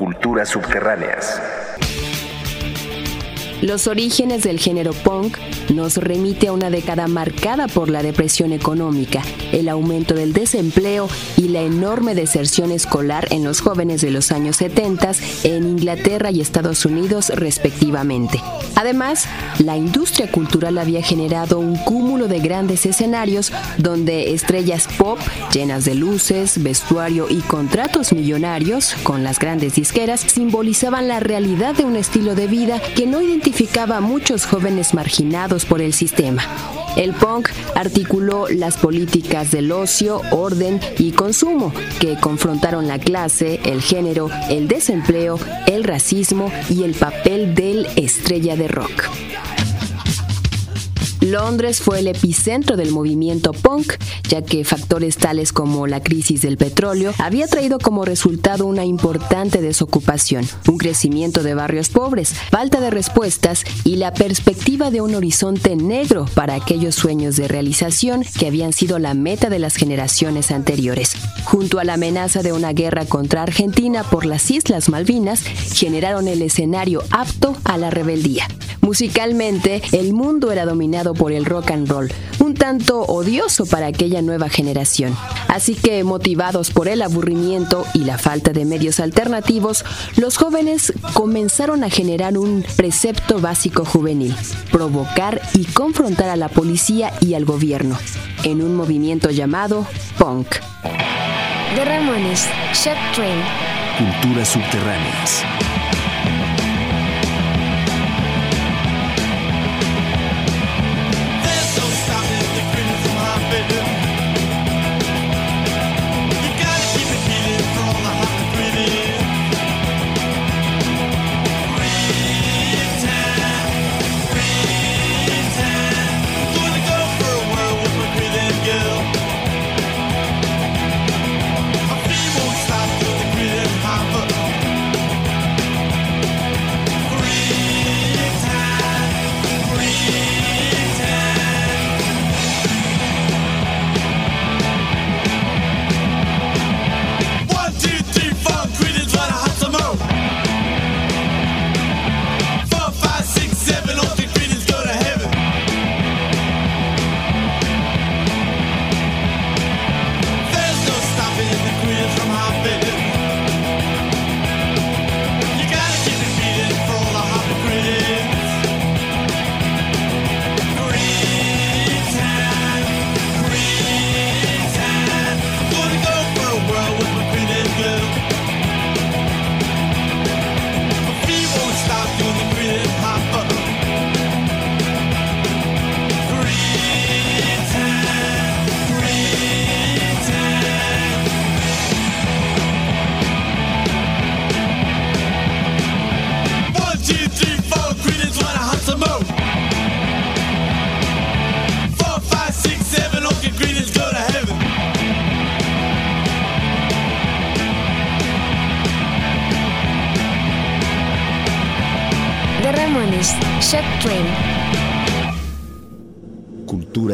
Culturas subterráneas. Los orígenes del género punk nos remite a una década marcada por la depresión económica, el aumento del desempleo y la enorme deserción escolar en los jóvenes de los años 70 en Inglaterra y Estados Unidos respectivamente. Además, la industria cultural había generado un cúmulo de grandes escenarios donde estrellas pop llenas de luces, vestuario y contratos millonarios con las grandes disqueras simbolizaban la realidad de un estilo de vida que no identificaba a muchos jóvenes marginados por el sistema. El punk articuló las políticas del ocio, orden y consumo que confrontaron la clase, el género, el desempleo, el racismo y el papel del estrella de rock. Londres fue el epicentro del movimiento punk, ya que factores tales como la crisis del petróleo había traído como resultado una importante desocupación, un crecimiento de barrios pobres, falta de respuestas y la perspectiva de un horizonte negro para aquellos sueños de realización que habían sido la meta de las generaciones anteriores. Junto a la amenaza de una guerra contra Argentina por las Islas Malvinas, generaron el escenario apto a la rebeldía. Musicalmente, el mundo era dominado por el rock and roll, un tanto odioso para aquella nueva generación. Así que, motivados por el aburrimiento y la falta de medios alternativos, los jóvenes comenzaron a generar un precepto básico juvenil, provocar y confrontar a la policía y al gobierno, en un movimiento llamado punk. The Ramones, Shep Train. Culturas subterráneas.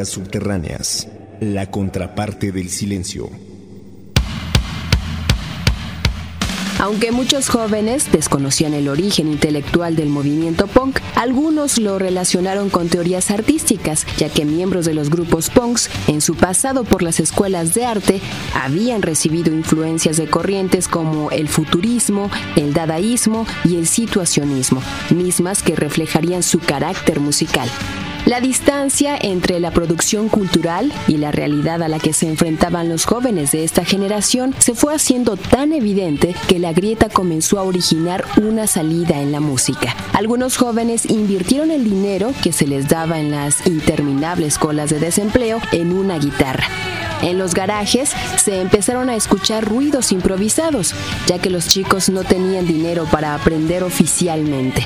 Subterráneas. La contraparte del silencio. Aunque muchos jóvenes desconocían el origen intelectual del movimiento punk, algunos lo relacionaron con teorías artísticas, ya que miembros de los grupos punks, en su pasado por las escuelas de arte, habían recibido influencias de corrientes como el futurismo, el dadaísmo y el situacionismo, mismas que reflejarían su carácter musical. La distancia entre la producción cultural y la realidad a la que se enfrentaban los jóvenes de esta generación se fue haciendo tan evidente que la grieta comenzó a originar una salida en la música. Algunos jóvenes invirtieron el dinero que se les daba en las interminables colas de desempleo en una guitarra. En los garajes se empezaron a escuchar ruidos improvisados, ya que los chicos no tenían dinero para aprender oficialmente.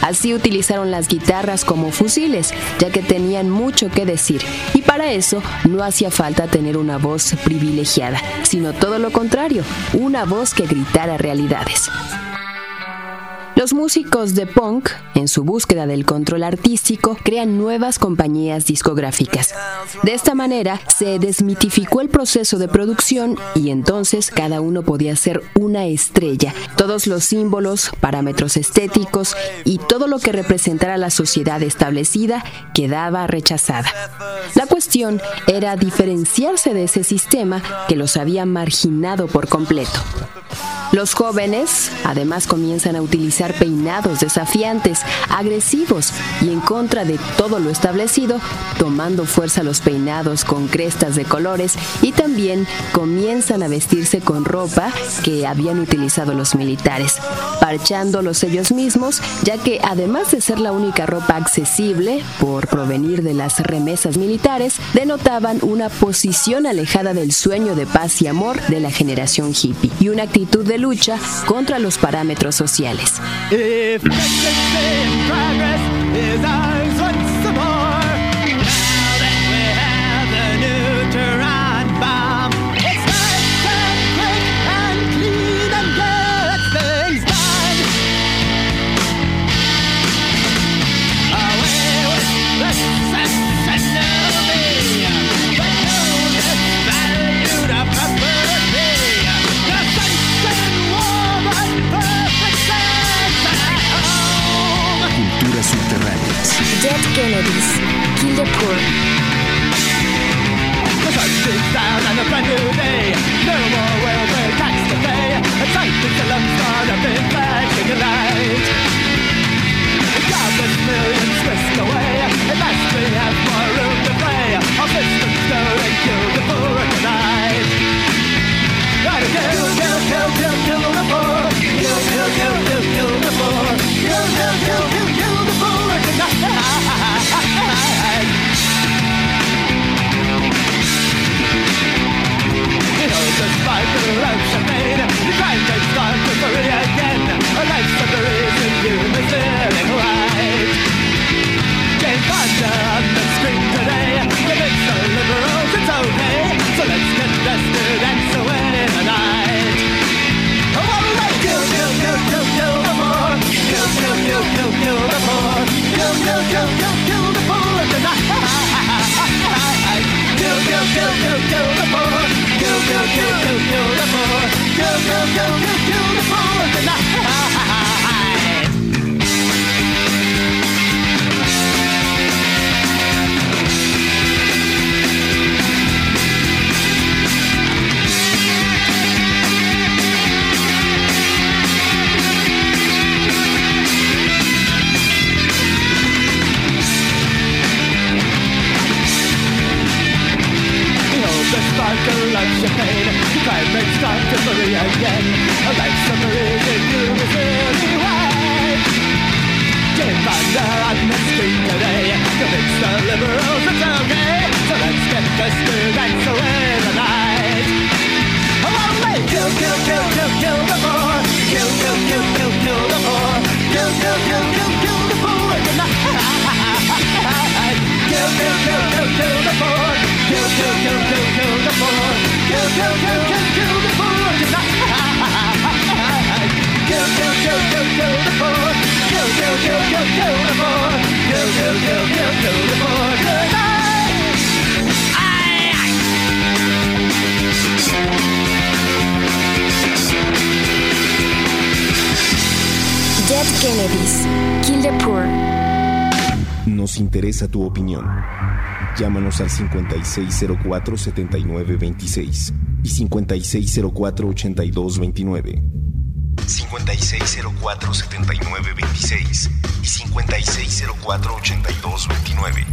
Así utilizaron las guitarras como fusiles, ya que tenían mucho que decir, y para eso no hacía falta tener una voz privilegiada, sino todo lo contrario, una voz que gritara realidades. Los músicos de punk, en su búsqueda del control artístico, crean nuevas compañías discográficas. De esta manera, se desmitificó el proceso de producción y entonces cada uno podía ser una estrella. Todos los símbolos, parámetros estéticos y todo lo que representara la sociedad establecida quedaba rechazada. La cuestión era diferenciarse de ese sistema que los había marginado por completo. Los jóvenes además comienzan a utilizar peinados desafiantes, agresivos y en contra de todo lo establecido, tomando fuerza los peinados con crestas de colores y también comienzan a vestirse con ropa que habían utilizado los militares, parchándolos ellos mismos, ya que además de ser la única ropa accesible por provenir de las remesas militares, denotaban una posición alejada del sueño de paz y amor de la generación hippie y una actitud de lucha contra los parámetros sociales. Pregnancy in progress. Is ours home. Culturas subterráneas. Dead Kennedys. Kill the Poor. The sun is down on a brand new day. No more welfare tax to pay. A sight that the lumps on a big flashing light. Countless millions whisked away. At last we have more room to play. Our systems go and kill the poor tonight. Gotta kill, kill, kill, kill, kill the poor. Kill, kill, kill, kill, kill the free again A life summary in universally wide Jane Fonda on the screen today Convince the liberals it's okay So let's get dusted and so in the night Oh, all right, kill, kill, kill, kill, kill the poor Kill, kill, kill, kill, kill the poor Kill, kill, kill, kill, kill the poor tonight Kill, kill, kill, kill, kill the poor Kill, kill, kill, kill, Dead Kennedys. Kill the Poor. Nos interesa tu opinión. Llámanos al 5604-7926 y 5604-8229. 5604-7926 y 5604-8229.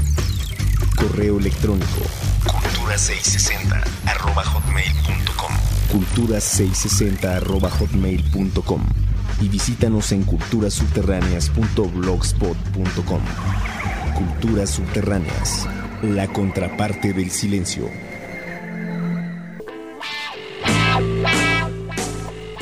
Correo electrónico cultura660 arroba hotmail.com cultura660 arroba hotmail.com y visítanos en culturasubterráneas.blogspot.com Culturas subterráneas, la contraparte del silencio.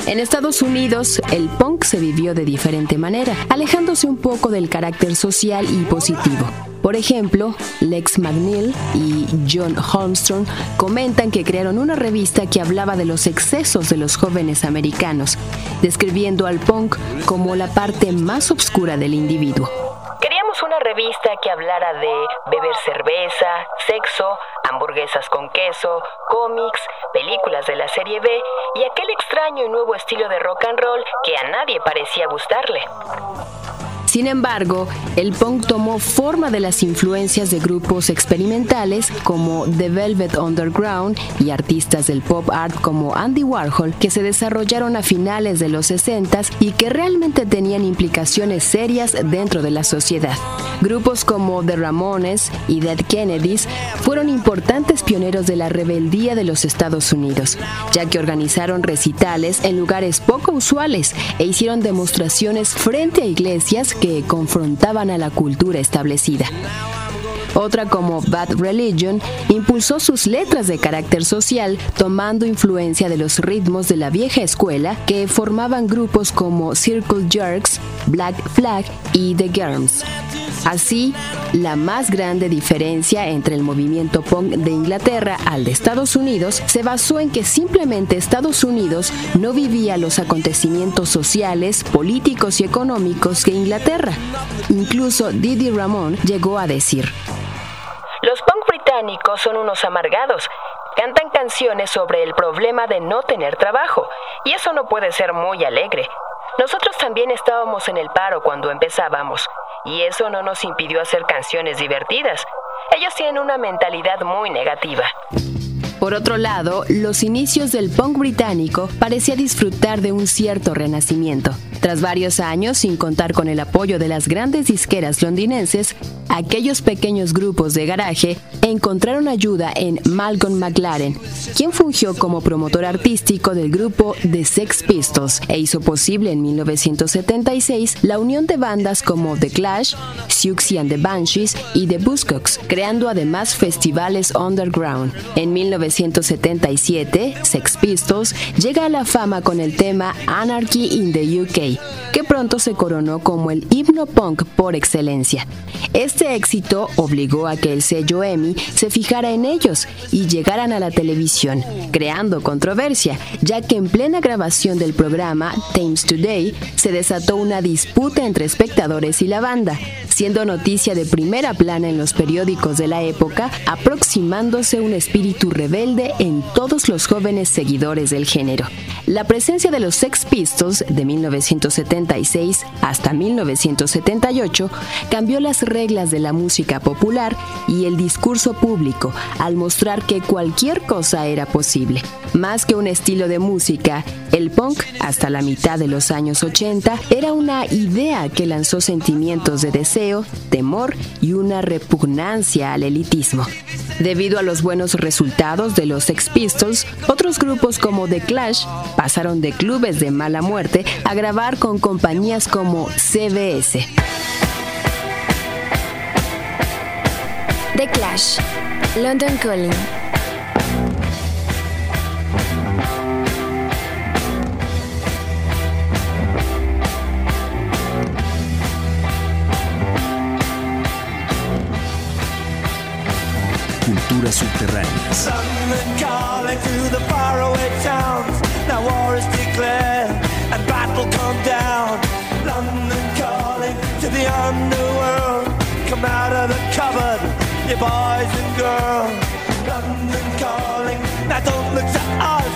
En Estados Unidos, el punk se vivió de diferente manera, alejándose un poco del carácter social y positivo. Por ejemplo, Lex McNeil y John Holmstrom comentan que crearon una revista que hablaba de los excesos de los jóvenes americanos, describiendo al punk como la parte más oscura del individuo. Queríamos una revista que hablara de beber cerveza, sexo, hamburguesas con queso, cómics, películas de la serie B y aquel extraño y nuevo estilo de rock and roll que a nadie parecía gustarle. Sin embargo, el punk tomó forma de las influencias de grupos experimentales como The Velvet Underground y artistas del pop art como Andy Warhol que se desarrollaron a finales de los 60 y que realmente tenían implicaciones serias dentro de la sociedad. Grupos como The Ramones y Dead Kennedys fueron importantes pioneros de la rebeldía de los Estados Unidos, ya que organizaron recitales en lugares poco usuales e hicieron demostraciones frente a iglesias que confrontaban a la cultura establecida. Otra como Bad Religion impulsó sus letras de carácter social tomando influencia de los ritmos de la vieja escuela que formaban grupos como Circle Jerks, Black Flag y The Germs. Así, la más grande diferencia entre el movimiento punk de Inglaterra al de Estados Unidos se basó en que simplemente Estados Unidos no vivía los acontecimientos sociales, políticos y económicos que Inglaterra. Incluso Didi Ramón llegó a decir, Los punk británicos son unos amargados. Cantan canciones sobre el problema de no tener trabajo, y eso no puede ser muy alegre. Nosotros también estábamos en el paro cuando empezábamos, y eso no nos impidió hacer canciones divertidas. Ellos tienen una mentalidad muy negativa. Por otro lado, los inicios del punk británico parecía disfrutar de un cierto renacimiento. Tras varios años sin contar con el apoyo de las grandes disqueras londinenses, aquellos pequeños grupos de garaje encontraron ayuda en Malcolm McLaren, quien fungió como promotor artístico del grupo The Sex Pistols e hizo posible en 1976 la unión de bandas como The Clash, Siouxsie and the Banshees y The Buzzcocks, creando además festivales underground. En 1977, Sex Pistols llega a la fama con el tema Anarchy in the UK, que pronto se coronó como el himno punk por excelencia. Este éxito obligó a que el sello EMI se fijara en ellos y llegaran a la televisión, creando controversia, ya que en plena grabación del programa Thames Today se desató una disputa entre espectadores y la banda, siendo noticia de primera plana en los periódicos de la época, aproximándose un espíritu rebelde en todos los jóvenes seguidores del género. La presencia de los Sex Pistols de 1976 hasta 1978 cambió las reglas de la música popular y el discurso público al mostrar que cualquier cosa era posible. Más que un estilo de música, el punk, hasta la mitad de los años 80, era una idea que lanzó sentimientos de deseo, temor y una repugnancia al elitismo. Debido a los buenos resultados de los Sex Pistols, otros grupos como The Clash pasaron de clubes de mala muerte a grabar con compañías como CBS. The Clash. London Calling. Us.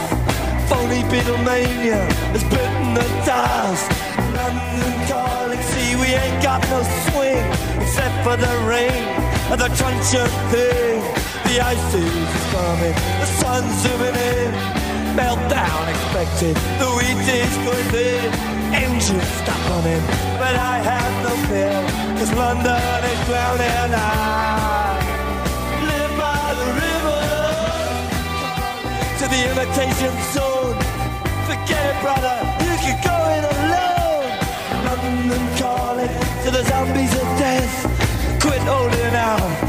Phony Beatlemania has bitten the dust. London calling. See, we ain't got no swing except for the rain and the truncheon thing. The ice is coming, the sun's zooming in. Meltdown expected, the wheat is going in. Engines stop running, but I have no fear, cause London is drowning. I live by the river to the imitation zone. Forget it, brother, you can go it alone. London calling to the zombies of death. Quit holding out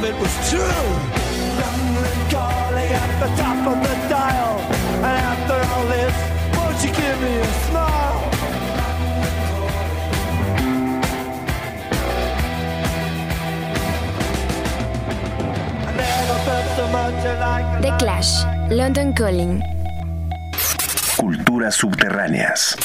Of it was true. At the top of the dial. And after all this, won't you give me a smile? I never felt so much like The Clash, London Calling. Culturas subterráneas.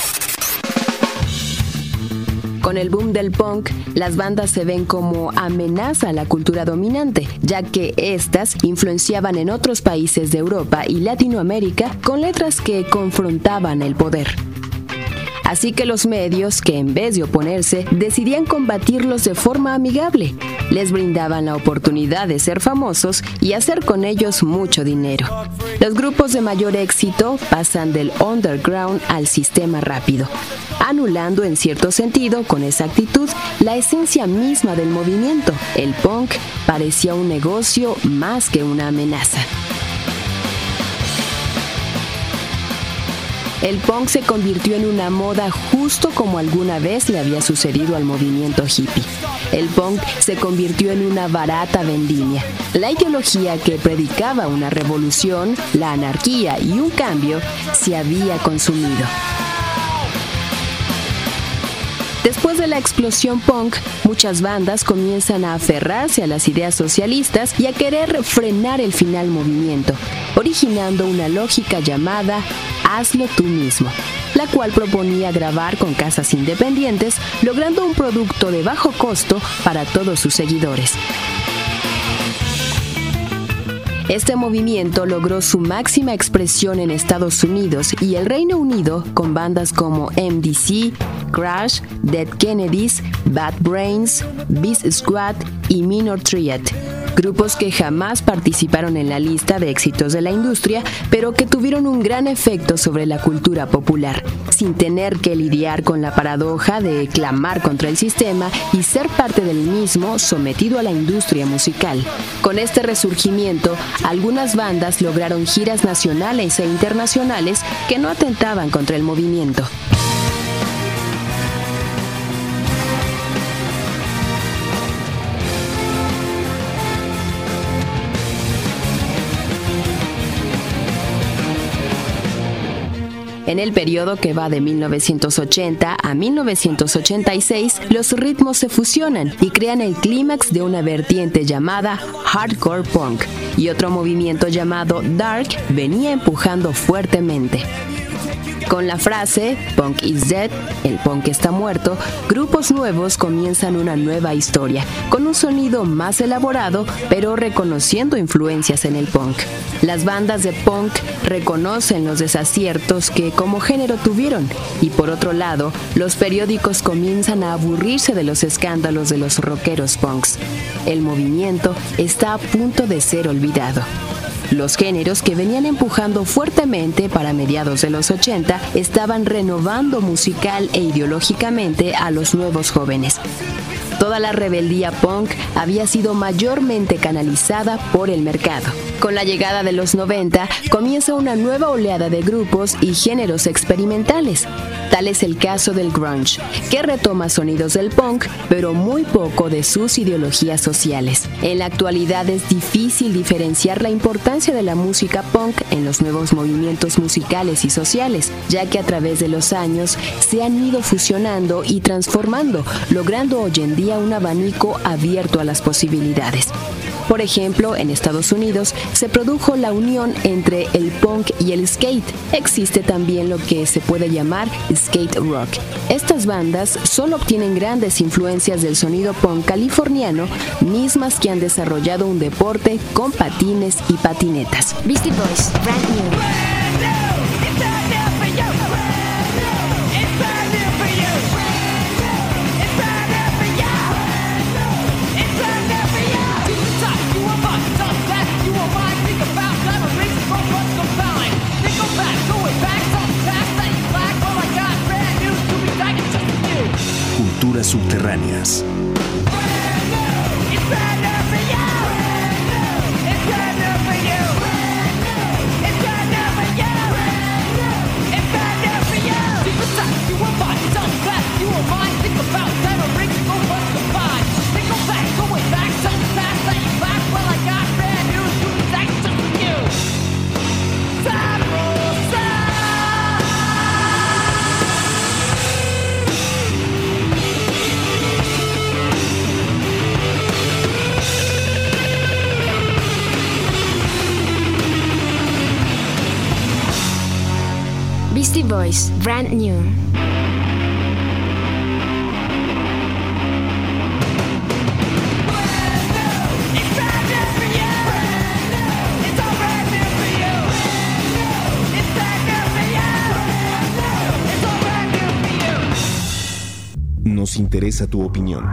Con el boom del punk, las bandas se ven como amenaza a la cultura dominante, ya que éstas influenciaban en otros países de Europa y Latinoamérica con letras que confrontaban el poder. Así que los medios, que en vez de oponerse, decidían combatirlos de forma amigable. Les brindaban la oportunidad de ser famosos y hacer con ellos mucho dinero. Los grupos de mayor éxito pasan del underground al sistema rápido, anulando en cierto sentido con esa actitud la esencia misma del movimiento. El punk parecía un negocio más que una amenaza. El punk se convirtió en una moda justo como alguna vez le había sucedido al movimiento hippie. El punk se convirtió en una barata vendimia. La ideología que predicaba una revolución, la anarquía y un cambio se había consumido. Después de la explosión punk, muchas bandas comienzan a aferrarse a las ideas socialistas y a querer frenar el final movimiento, originando una lógica llamada hazlo tú mismo, la cual proponía grabar con casas independientes, logrando un producto de bajo costo para todos sus seguidores. Este movimiento logró su máxima expresión en Estados Unidos y el Reino Unido con bandas como MDC, Crash, Dead Kennedys, Bad Brains, Beast Squad y Minor Triad. Grupos que jamás participaron en la lista de éxitos de la industria, pero que tuvieron un gran efecto sobre la cultura popular, sin tener que lidiar con la paradoja de clamar contra el sistema y ser parte del mismo sometido a la industria musical. Con este resurgimiento, algunas bandas lograron giras nacionales e internacionales que no atentaban contra el movimiento. En el periodo que va de 1980 a 1986, los ritmos se fusionan y crean el clímax de una vertiente llamada hardcore punk, y otro movimiento llamado dark venía empujando fuertemente. Con la frase Punk is dead, el punk está muerto, grupos nuevos comienzan una nueva historia, con un sonido más elaborado, pero reconociendo influencias en el punk. Las bandas de punk reconocen los desaciertos que como género tuvieron, y por otro lado, los periódicos comienzan a aburrirse de los escándalos de los rockeros punks. El movimiento está a punto de ser olvidado. Los géneros que venían empujando fuertemente para mediados de los 80 estaban renovando musical e ideológicamente a los nuevos jóvenes. Toda la rebeldía punk había sido mayormente canalizada por el mercado. Con la llegada de los 90 comienza una nueva oleada de grupos y géneros experimentales. Tal es el caso del grunge, que retoma sonidos del punk, pero muy poco de sus ideologías sociales. En la actualidad es difícil diferenciar la importancia de la música punk en los nuevos movimientos musicales y sociales, ya que a través de los años se han ido fusionando y transformando, logrando hoy en día un abanico abierto a las posibilidades. Por ejemplo, en Estados Unidos se produjo la unión entre el punk y el skate. Existe también lo que se puede llamar skate rock. Estas bandas solo obtienen grandes influencias del sonido punk californiano, mismas que han desarrollado un deporte con patines y patinetas. Subterráneas. Voice, brand new. Nos interesa tu opinión.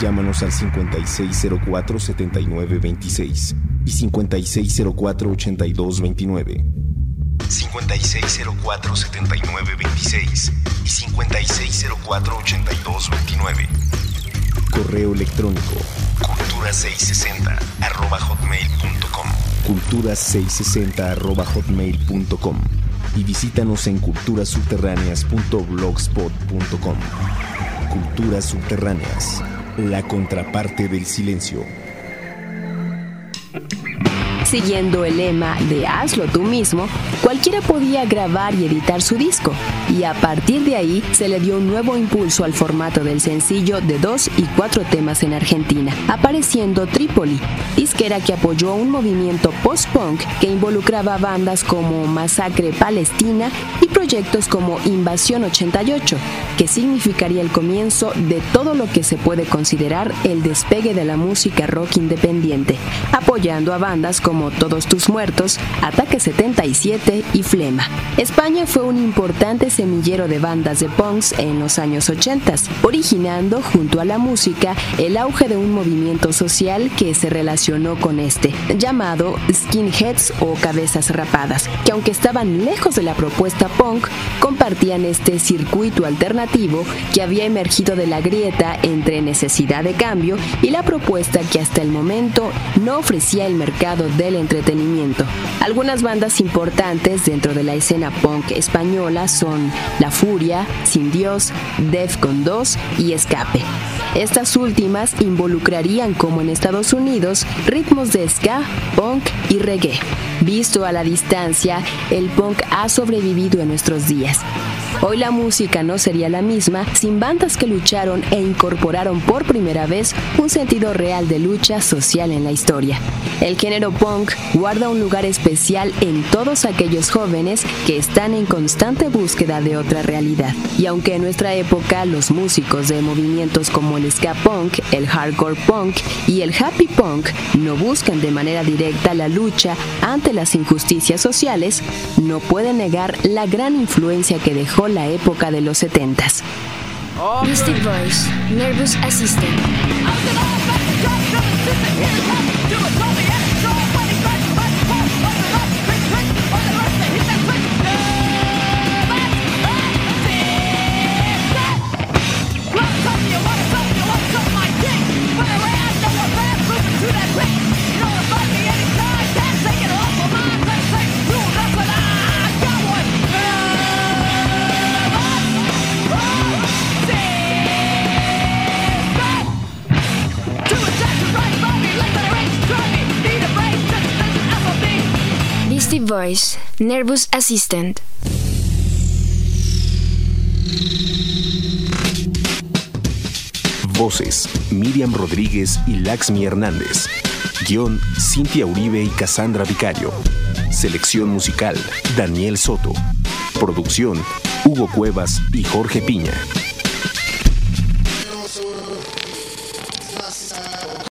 Llámanos al 5604-7926 y 5604-8229. 5604-7926 y 5604-8229. Correo electrónico cultura660 arroba hotmail.com cultura660 arroba hotmail.com y visítanos en culturasubterráneas.blogspot.com Culturas Subterráneas, la contraparte del silencio. Siguiendo el lema de hazlo tú mismo, cualquiera podía grabar y editar su disco, y a partir de ahí se le dio un nuevo impulso al formato del sencillo de dos y cuatro temas en Argentina, apareciendo Trípoli, disquera que apoyó un movimiento post-punk que involucraba bandas como Masacre Palestina y proyectos como Invasión 88, que significaría el comienzo de todo lo que se puede considerar el despegue de la música rock independiente, apoyando a bandas como todos tus muertos, Ataque 77 y Flema. España fue un importante semillero de bandas de punks en los años 80, originando junto a la música el auge de un movimiento social que se relacionó con este, llamado skinheads o cabezas rapadas, que aunque estaban lejos de la propuesta punk, compartían este circuito alternativo que había emergido de la grieta entre necesidad de cambio y la propuesta que hasta el momento no ofrecía el mercado de entretenimiento. Algunas bandas importantes dentro de la escena punk española son La Furia, Sin Dios, Defcon 2 y Escape. Estas últimas involucrarían, como en Estados Unidos, ritmos de ska, punk y reggae. Visto a la distancia, el punk ha sobrevivido en nuestros días. Hoy la música no sería la misma sin bandas que lucharon e incorporaron por primera vez un sentido real de lucha social en la historia. El género punk guarda un lugar especial en todos aquellos jóvenes que están en constante búsqueda de otra realidad. Y aunque en nuestra época los músicos de movimientos como el ska punk, el hardcore punk y el happy punk no buscan de manera directa la lucha ante las injusticias sociales, no pueden negar la gran influencia que dejó la época de los 70s. Mystic Voice, Nervous Assistant. Nervous Assistant. Voces: Miriam Rodríguez y Laxmi Hernández. Guión: Cintia Uribe y Cassandra Vicario. Selección musical: Daniel Soto. Producción: Hugo Cuevas y Jorge Piña.